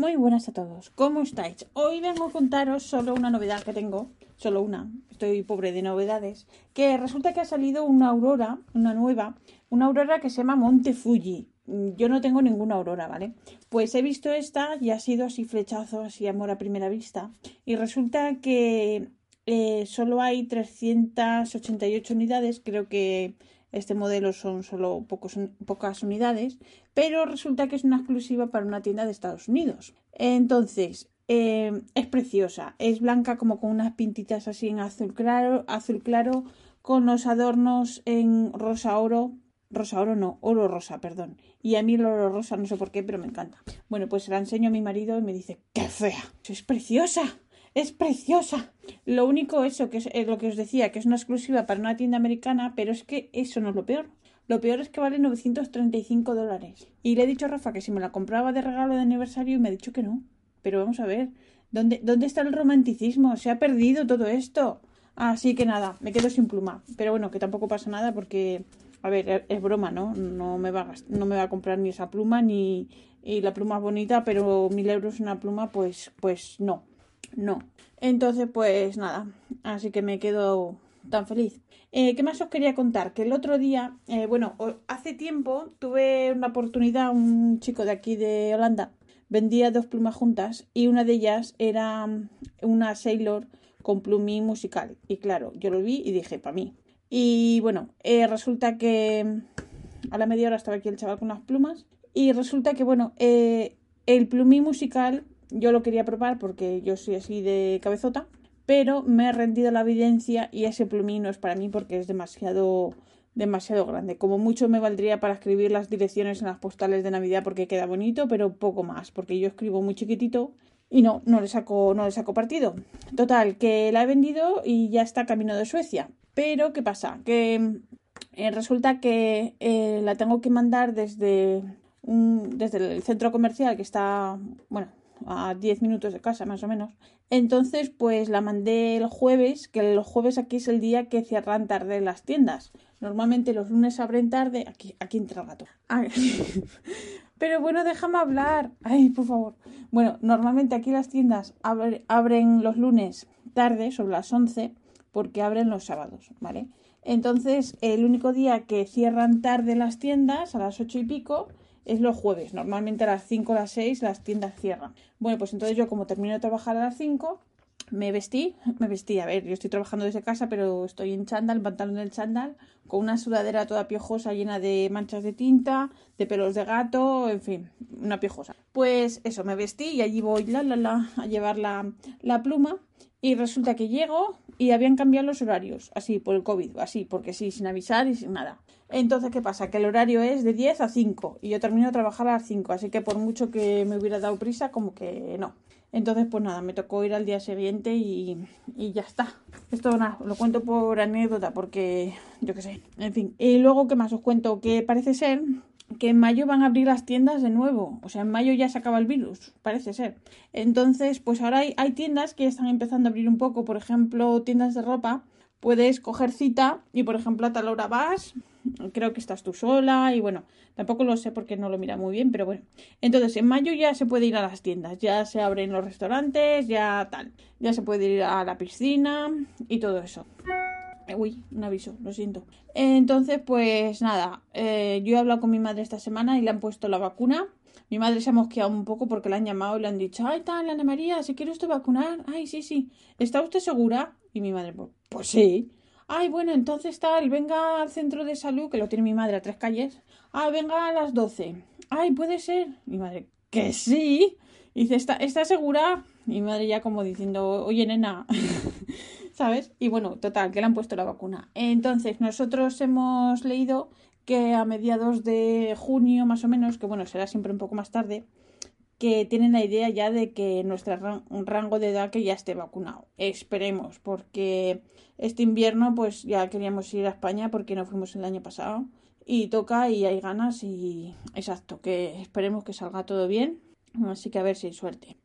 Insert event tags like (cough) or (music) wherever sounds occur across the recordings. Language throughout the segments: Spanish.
Muy buenas a todos, ¿cómo estáis? Hoy vengo a contaros solo una novedad que tengo, solo una, estoy pobre de novedades, que resulta que ha salido una aurora, una nueva, una aurora que se llama Monte Fuji. Yo no tengo ninguna aurora, ¿vale? Pues he visto esta y ha sido así flechazo, así amor a primera vista. Y resulta que eh, solo hay 388 unidades, creo que este modelo son solo pocas unidades, pero resulta que es una exclusiva para una tienda de Estados Unidos. Entonces, eh, es preciosa, es blanca como con unas pintitas así en azul claro, azul claro, con los adornos en rosa oro, rosa oro no, oro rosa, perdón. Y a mí el oro rosa no sé por qué, pero me encanta. Bueno, pues se la enseño a mi marido y me dice, ¡qué fea! Es preciosa es preciosa. Lo único eso, que es eh, lo que os decía, que es una exclusiva para una tienda americana, pero es que eso no es lo peor. Lo peor es que vale 935 dólares. Y le he dicho a Rafa que si me la compraba de regalo de aniversario y me ha dicho que no. Pero vamos a ver, ¿dónde, dónde está el romanticismo? Se ha perdido todo esto. Así que nada, me quedo sin pluma. Pero bueno, que tampoco pasa nada porque, a ver, es broma, ¿no? No me va a, no me va a comprar ni esa pluma ni y la pluma es bonita, pero mil euros una pluma, pues, pues no no. Entonces, pues nada, así que me quedo tan feliz. Eh, ¿Qué más os quería contar? Que el otro día, eh, bueno, hace tiempo tuve una oportunidad, un chico de aquí de Holanda vendía dos plumas juntas y una de ellas era mm, una Sailor con plumín musical. Y claro, yo lo vi y dije, para mí. Y bueno, eh, resulta que mm, a la media hora estaba aquí el chaval con las plumas y resulta que, bueno, el plumín musical yo lo quería probar porque yo soy así de cabezota, pero me he rendido la evidencia y ese plumín no es para mí porque es demasiado demasiado grande. Como mucho me valdría para escribir las direcciones en las postales de Navidad porque queda bonito, pero poco más, porque yo escribo muy chiquitito y no, no le saco, no le saco partido. Total, que la he vendido y ya está camino de Suecia. Pero, ¿qué pasa? Que eh, resulta que eh, la tengo que mandar desde, desde el centro comercial que está, bueno, a 10 minutos de casa más o menos. Entonces, pues la mandé el jueves, que el jueves aquí es el día que cierran tarde las tiendas. Normalmente los lunes abren tarde. Aquí, aquí entra el gato. (laughs) Pero bueno, déjame hablar. Ay, por favor. Bueno, normalmente aquí las tiendas abren los lunes tarde, sobre las 11, porque abren los sábados, ¿vale? Entonces, el único día que cierran tarde las tiendas, a las ocho y pico, es los jueves. Normalmente a las 5 o las 6 las tiendas cierran. Bueno, pues entonces yo como termino de trabajar a las 5, me vestí, (laughs) me vestí, a ver, yo estoy trabajando desde casa, pero estoy en chándal, pantalón del chándal, con una sudadera toda piojosa llena de manchas de tinta, de pelos de gato, en fin, una piojosa. Pues eso, me vestí y allí voy, la, la, la, a llevar la, la pluma y resulta que llego y habían cambiado los horarios, así por el COVID, así, porque sí, sin avisar y sin nada. Entonces, ¿qué pasa? Que el horario es de 10 a 5 y yo termino de trabajar a las 5, así que por mucho que me hubiera dado prisa, como que no. Entonces, pues nada, me tocó ir al día siguiente y, y ya está. Esto nada, lo cuento por anécdota porque yo qué sé. En fin. Y luego, ¿qué más os cuento? Que parece ser que en mayo van a abrir las tiendas de nuevo. O sea, en mayo ya se acaba el virus, parece ser. Entonces, pues ahora hay, hay tiendas que están empezando a abrir un poco. Por ejemplo, tiendas de ropa. Puedes coger cita y, por ejemplo, a tal hora vas. Creo que estás tú sola y bueno, tampoco lo sé porque no lo mira muy bien, pero bueno. Entonces, en mayo ya se puede ir a las tiendas, ya se abren los restaurantes, ya tal. Ya se puede ir a la piscina y todo eso. Uy, un aviso, lo siento. Entonces, pues nada, eh, yo he hablado con mi madre esta semana y le han puesto la vacuna. Mi madre se ha mosqueado un poco porque le han llamado y le han dicho, ay, tal, Ana María, ¿se quiere usted vacunar? Ay, sí, sí. ¿Está usted segura? Y mi madre, pues, pues sí. Ay, bueno, entonces tal, venga al centro de salud, que lo tiene mi madre a tres calles. Ay, venga a las doce. Ay, puede ser. Mi madre, que sí. Y dice, ¿está, ¿está segura? Mi madre ya como diciendo, oye, nena. (laughs) ¿sabes? Y bueno, total, que le han puesto la vacuna. Entonces, nosotros hemos leído que a mediados de junio, más o menos, que bueno, será siempre un poco más tarde, que tienen la idea ya de que nuestro rango de edad que ya esté vacunado. Esperemos, porque este invierno pues ya queríamos ir a España porque no fuimos el año pasado y toca y hay ganas y exacto, que esperemos que salga todo bien. Así que a ver si hay suerte.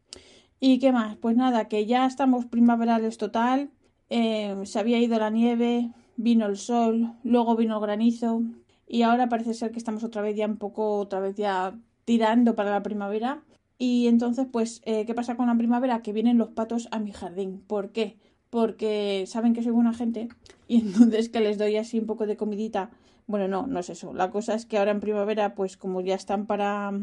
¿Y qué más? Pues nada, que ya estamos primaverales total. Eh, se había ido la nieve, vino el sol, luego vino el granizo y ahora parece ser que estamos otra vez ya un poco, otra vez ya tirando para la primavera. Y entonces, pues, eh, ¿qué pasa con la primavera? Que vienen los patos a mi jardín. ¿Por qué? Porque saben que soy buena gente y (laughs) entonces que les doy así un poco de comidita. Bueno, no, no es eso. La cosa es que ahora en primavera, pues como ya están para,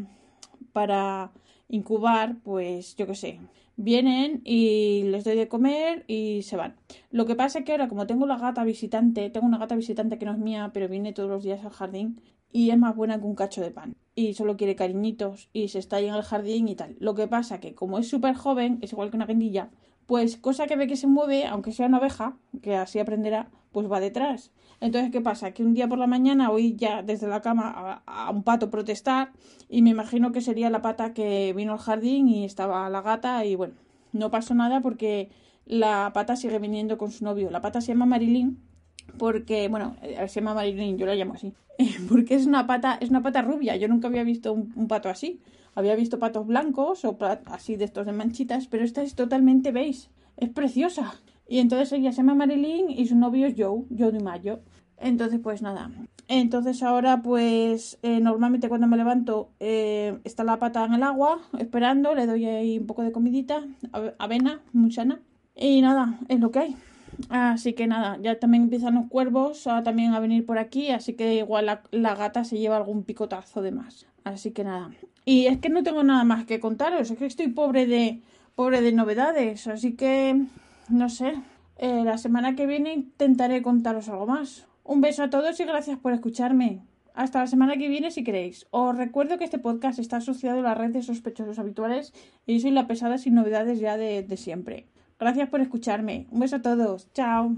para incubar, pues yo qué sé, vienen y les doy de comer y se van. Lo que pasa es que ahora como tengo la gata visitante, tengo una gata visitante que no es mía, pero viene todos los días al jardín y es más buena que un cacho de pan y solo quiere cariñitos y se está ahí en el jardín y tal. Lo que pasa que como es súper joven, es igual que una guindilla, pues cosa que ve que se mueve, aunque sea una oveja, que así aprenderá, pues va detrás. Entonces, ¿qué pasa? Que un día por la mañana oí ya desde la cama a, un pato protestar y me imagino que sería la pata que vino al jardín y estaba la gata y bueno, no pasó nada porque la pata sigue viniendo con su novio. La pata se llama Marilyn porque, bueno, eh, se llama Marilyn, yo la llamo así, (laughs) porque es una pata, es una pata rubia. Yo nunca había visto un, pato así. Había visto patos blancos o así de estos de manchitas, pero esta es totalmente beige. Es preciosa. Y entonces ella se llama Marilyn y su novio es Joe, Joe Mayo. Entonces, pues nada. Entonces ahora, pues eh, normalmente cuando me levanto eh, está la pata en el agua, esperando, le doy ahí un poco de comidita, avena, muchana. Y nada, es lo que hay. Así que nada, ya también empiezan los cuervos a, también a venir por aquí, así que igual la, la, gata se lleva algún picotazo de más. Así que nada. Y es que no tengo nada más que contaros, es que estoy pobre de pobre de novedades, así que no sé. Eh, la semana que viene intentaré contaros algo más. Un beso a todos y gracias por escucharme. Hasta la semana que viene si queréis. Os recuerdo que este podcast está asociado a la red de sospechosos habituales y soy la pesada sin novedades ya de, de siempre. Gracias por escucharme. Un beso a todos. Chao.